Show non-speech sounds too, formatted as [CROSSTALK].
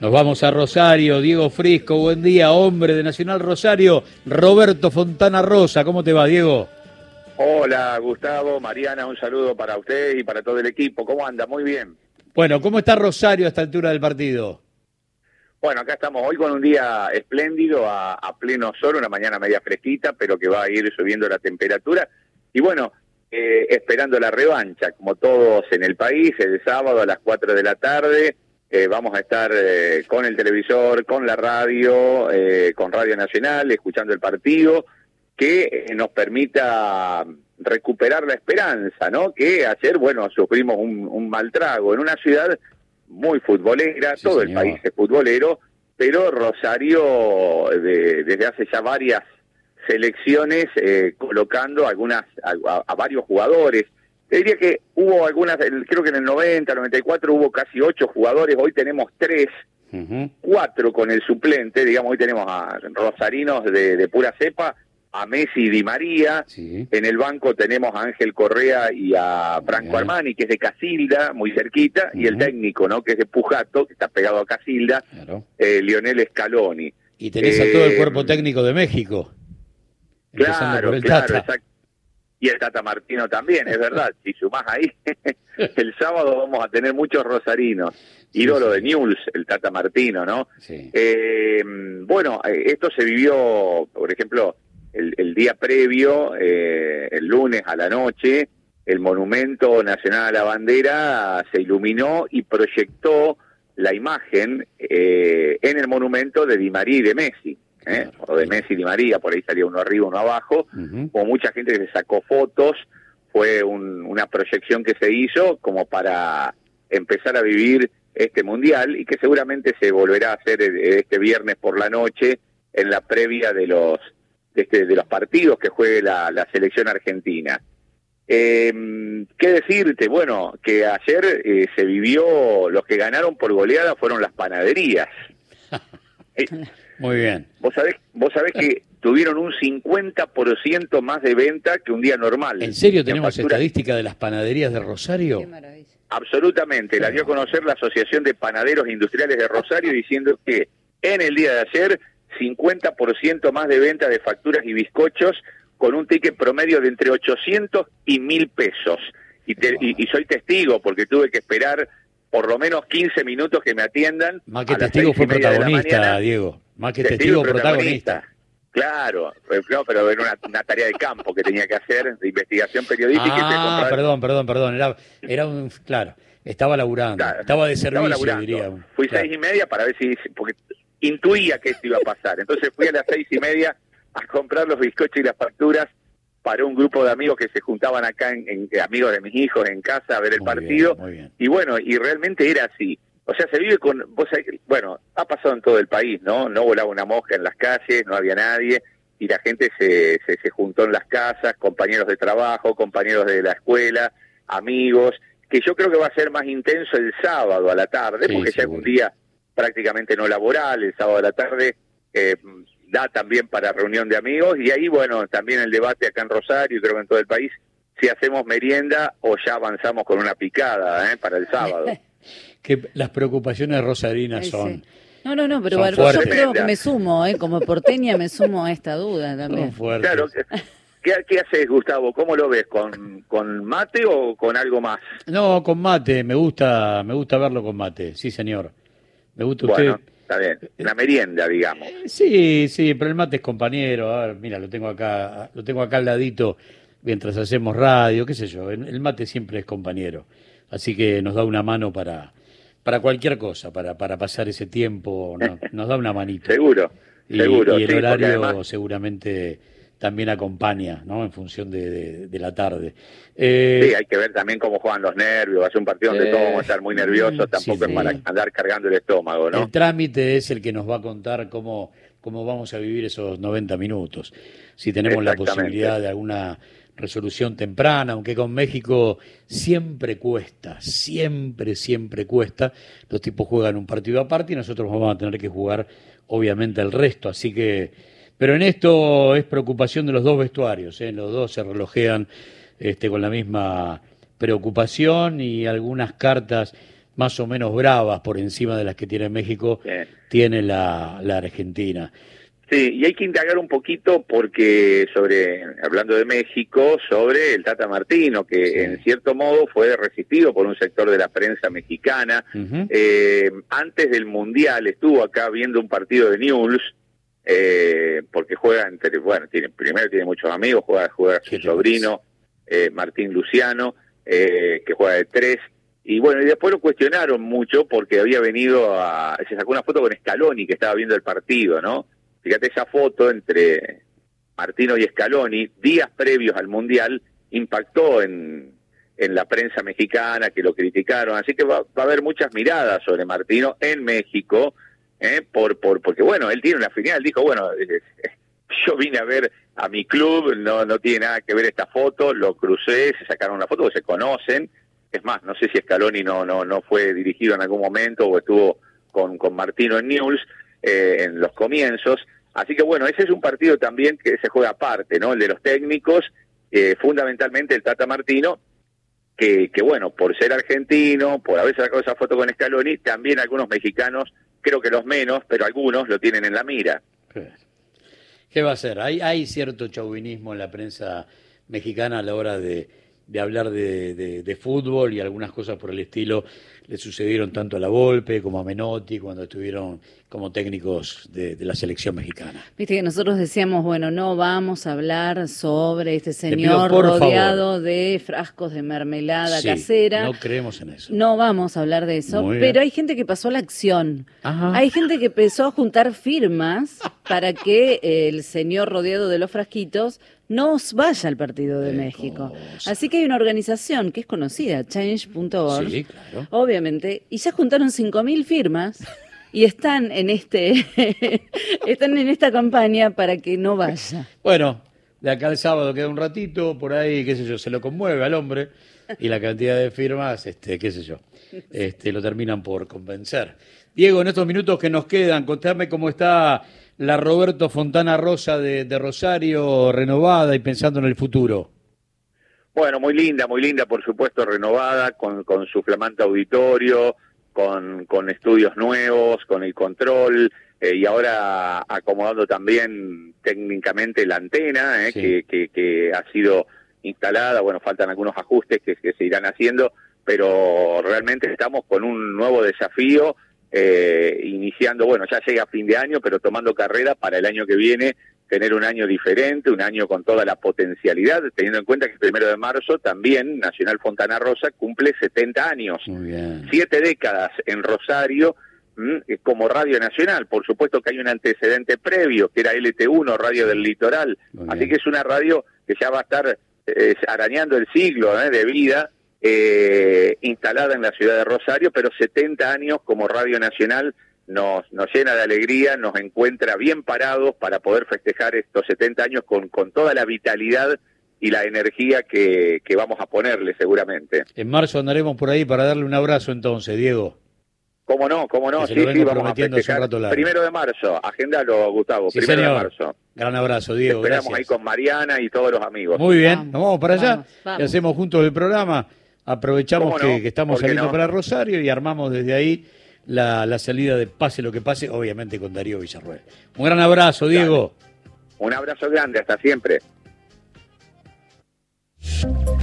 Nos vamos a Rosario, Diego Frisco, buen día, hombre de Nacional Rosario, Roberto Fontana Rosa, ¿cómo te va, Diego? Hola, Gustavo, Mariana, un saludo para usted y para todo el equipo. ¿Cómo anda? Muy bien. Bueno, ¿cómo está Rosario a esta altura del partido? Bueno, acá estamos hoy con un día espléndido, a, pleno sol, una mañana media fresquita, pero que va a ir subiendo la temperatura. Y bueno, eh, esperando la revancha, como todos en el país, el sábado a las 4 de la tarde. Eh, vamos a estar eh, con el televisor, con la radio, con Radio Nacional, escuchando el partido, que nos permita recuperar la esperanza, ¿no? Que ayer, bueno, sufrimos un mal trago en una ciudad muy futbolera, todo el país es futbolero, pero Rosario desde hace ya varias selecciones eh, colocando algunas a, varios jugadores. Te diría que hubo algunas, creo que en el 90, 94 hubo casi ocho jugadores, hoy tenemos tres, cuatro con el suplente, digamos, hoy tenemos a rosarinos de, de pura cepa a Messi y Di María. En el banco tenemos a Ángel Correa y a Franco Armani, que es de Casilda, muy cerquita, y el técnico, ¿no? Que es de Pujato, que está pegado a Casilda, eh, Lionel Scaloni. Y tenés a todo el cuerpo eh, técnico de México. Claro, claro, Y el Tata Martino también, es verdad. Si sumás ahí, [LAUGHS] el sábado vamos a tener muchos rosarinos. Ídolo de News, el Tata Martino, ¿no? Eh, bueno, esto se vivió, por ejemplo, el, día previo, eh, el lunes a la noche, el Monumento Nacional a la Bandera se iluminó y proyectó la imagen eh, en el monumento de Di María y de Messi, ¿eh? o de Messi y Di María, por ahí salía uno arriba, uno abajo, o mucha gente que se sacó fotos, fue una proyección que se hizo como para empezar a vivir este mundial y que seguramente se volverá a hacer este viernes por la noche en la previa de los este, de los partidos que juegue la, selección argentina. Eh, ¿Qué decirte? Bueno, que ayer eh, se vivió, los que ganaron por goleada fueron las panaderías. Eh, Muy bien. Vos sabés, vos sabés que tuvieron un 50% más de venta que un día normal. ¿En serio tenemos estadística de las panaderías de Rosario? Absolutamente, la dio a conocer la Asociación de Panaderos Industriales de Rosario diciendo que en el día de ayer 50% más de venta de facturas y bizcochos con un ticket promedio de entre 800 y 1000 pesos. Y, y, soy testigo porque tuve que esperar por lo menos 15 minutos que me atiendan. Más que testigo fue protagonista, Diego. Más que testigo, protagonista. Claro, eh, no, pero era una, tarea de campo que tenía que hacer, de investigación periodística. Ah, perdón, perdón, perdón. Era, era un, claro, estaba laburando, estaba de servicio, diría. Fui seis y media para ver si, porque intuía que esto iba a pasar. Entonces fui a las seis y media a comprar los bizcochos y las facturas para un grupo de amigos que se juntaban acá, en, amigos de mis hijos en casa a ver el partido. Y bueno, y realmente era así. O sea, se vive con, bueno, ha pasado en todo el país, ¿no? No volaba una mosca en las calles, no había nadie, y la gente se, se, juntó en las casas, compañeros de trabajo, compañeros de la escuela, amigos, que yo creo que va a ser más intenso el sábado a la tarde, porque ya es un día prácticamente no laboral, el sábado de la tarde eh, da también para reunión de amigos y ahí, bueno, también el debate acá en Rosario y creo que en todo el país, si hacemos merienda o ya avanzamos con una picada ¿eh? para el sábado. [LAUGHS] que las preocupaciones rosarinas son... No, no, no, pero yo creo que me sumo, ¿eh? como porteña me sumo a esta duda también. Claro, ¿Qué, ¿Qué, haces, Gustavo? ¿Cómo lo ves? ¿Con, ¿Con mate o con algo más? No, con mate. Me gusta, me gusta verlo con mate. Sí, señor. Me gusta bueno, Está bien, la merienda, digamos. Eh, sí, sí, pero el mate es compañero. A ver, mira, lo tengo acá, lo tengo acá al ladito mientras hacemos radio, qué sé yo. El mate siempre es compañero. Así que nos da una mano para, para cualquier cosa, para, para pasar ese tiempo, [LAUGHS] nos da una manita. seguro, seguro. Y el horario seguramente también acompaña, ¿no? En función de, la tarde. Eh, sí, hay que ver también cómo juegan los nervios. Va a ser un partido donde todos vamos a estar muy nerviosos. Tampoco es para andar cargando el estómago, ¿no? El trámite es el que nos va a contar cómo, cómo vamos a vivir esos 90 minutos. Si tenemos la posibilidad de alguna resolución temprana, aunque con México siempre cuesta, siempre, siempre cuesta. Los tipos juegan un partido aparte y nosotros vamos a tener que jugar, obviamente, el resto. Así que pero en esto es preocupación de los dos vestuarios, ¿eh? los dos se relojean este, con la misma preocupación y algunas cartas más o menos bravas por encima de las que tiene México, tiene la, la Argentina. Sí, y hay que indagar un poquito porque sobre, hablando de México, sobre el Tata Martino, que en cierto modo fue resistido por un sector de la prensa mexicana. eh, antes del Mundial estuvo acá viendo un partido de News, eh, porque juega entre, bueno, tiene, primero tiene muchos amigos, juega, juega su sobrino, eh, Martín Luciano, eh, que juega de tres, y bueno, y después lo cuestionaron mucho porque había venido a, se sacó una foto con Scaloni, que estaba viendo el partido, ¿no? Fíjate esa foto entre Martino y Scaloni, días previos al Mundial, impactó en, en la prensa mexicana, que lo criticaron. Así que va, a haber muchas miradas sobre Martino en México, ¿eh? por, por, porque bueno, él tiene una final, dijo, bueno, eh, eh, yo vine a ver a mi club, no, no tiene nada que ver esta foto, lo crucé, se sacaron una foto, se conocen. Es más, no sé si Scaloni no, no, no fue dirigido en algún momento o estuvo con, con Martino en News en los comienzos. Así que bueno, ese es un partido también que se juega aparte, ¿no? El de los técnicos, eh, fundamentalmente el Tata Martino, que, que bueno, por ser argentino, por haber sacado esa foto con Scaloni, también algunos mexicanos, creo que los menos, pero algunos lo tienen en la mira. ¿Qué va a ser? Hay, hay cierto chauvinismo en la prensa mexicana a la hora de, de hablar de, de, fútbol y algunas cosas por el estilo le sucedieron tanto a la Volpe como a Menotti cuando estuvieron como técnicos de, la selección mexicana. Viste que nosotros decíamos, bueno, no vamos a hablar sobre este señor rodeado de frascos de mermelada casera. No creemos en eso. No vamos a hablar de eso, pero hay gente que pasó a la acción. Hay gente que empezó a juntar firmas [LAUGHS] para que el señor rodeado de los frasquitos no vaya al partido de México. Así que hay una organización que es conocida, change.org, sí, claro. obviamente, y ya juntaron 5.000 firmas y están en este [LAUGHS] están en esta campaña para que no vaya. Bueno, de acá al sábado queda un ratito, por ahí, qué sé yo, se lo conmueve al hombre y la cantidad de firmas, este, qué sé yo, este, lo terminan por convencer. Diego, en estos minutos que nos quedan, contame cómo está la Roberto Fontana Rosa de, Rosario renovada y pensando en el futuro? Bueno, muy linda, muy linda, por supuesto, renovada, con, con su flamante auditorio, con, con estudios nuevos, con el control, eh, y ahora acomodando también técnicamente la antena, eh, que, que, ha sido instalada, bueno, faltan algunos ajustes que, que se irán haciendo, pero realmente estamos con un nuevo desafío eh, iniciando, bueno, ya llega fin de año, pero tomando carrera para el año que viene, tener un año diferente, un año con toda la potencialidad, teniendo en cuenta que el primero de marzo también Nacional Fontana Rosa cumple 70 años, siete décadas en Rosario como Radio Nacional. Por supuesto que hay un antecedente previo, que era LT1, Radio del Litoral, así que es una radio que ya va a estar eh, arañando el siglo ¿eh? de vida eh, instalada en la ciudad de Rosario, pero 70 años como Radio Nacional nos, nos llena de alegría, nos encuentra bien parados para poder festejar estos 70 años con, con toda la vitalidad y la energía que, que vamos a ponerle seguramente. En marzo andaremos por ahí para darle un abrazo entonces, Diego. ¿Cómo no? ¿Cómo no? Sí, sí, vamos a festejar. Primero de marzo, agéndalo, Gustavo. primero de marzo. Gran abrazo, Diego. esperamos ahí con Mariana y todos los amigos. Muy bien, nos vamos para allá y hacemos juntos el programa. Aprovechamos que, estamos saliendo para Rosario y armamos desde ahí la, salida de Pase lo que pase, obviamente con Darío Villarruel. Un gran abrazo, Diego. Un abrazo grande, hasta siempre.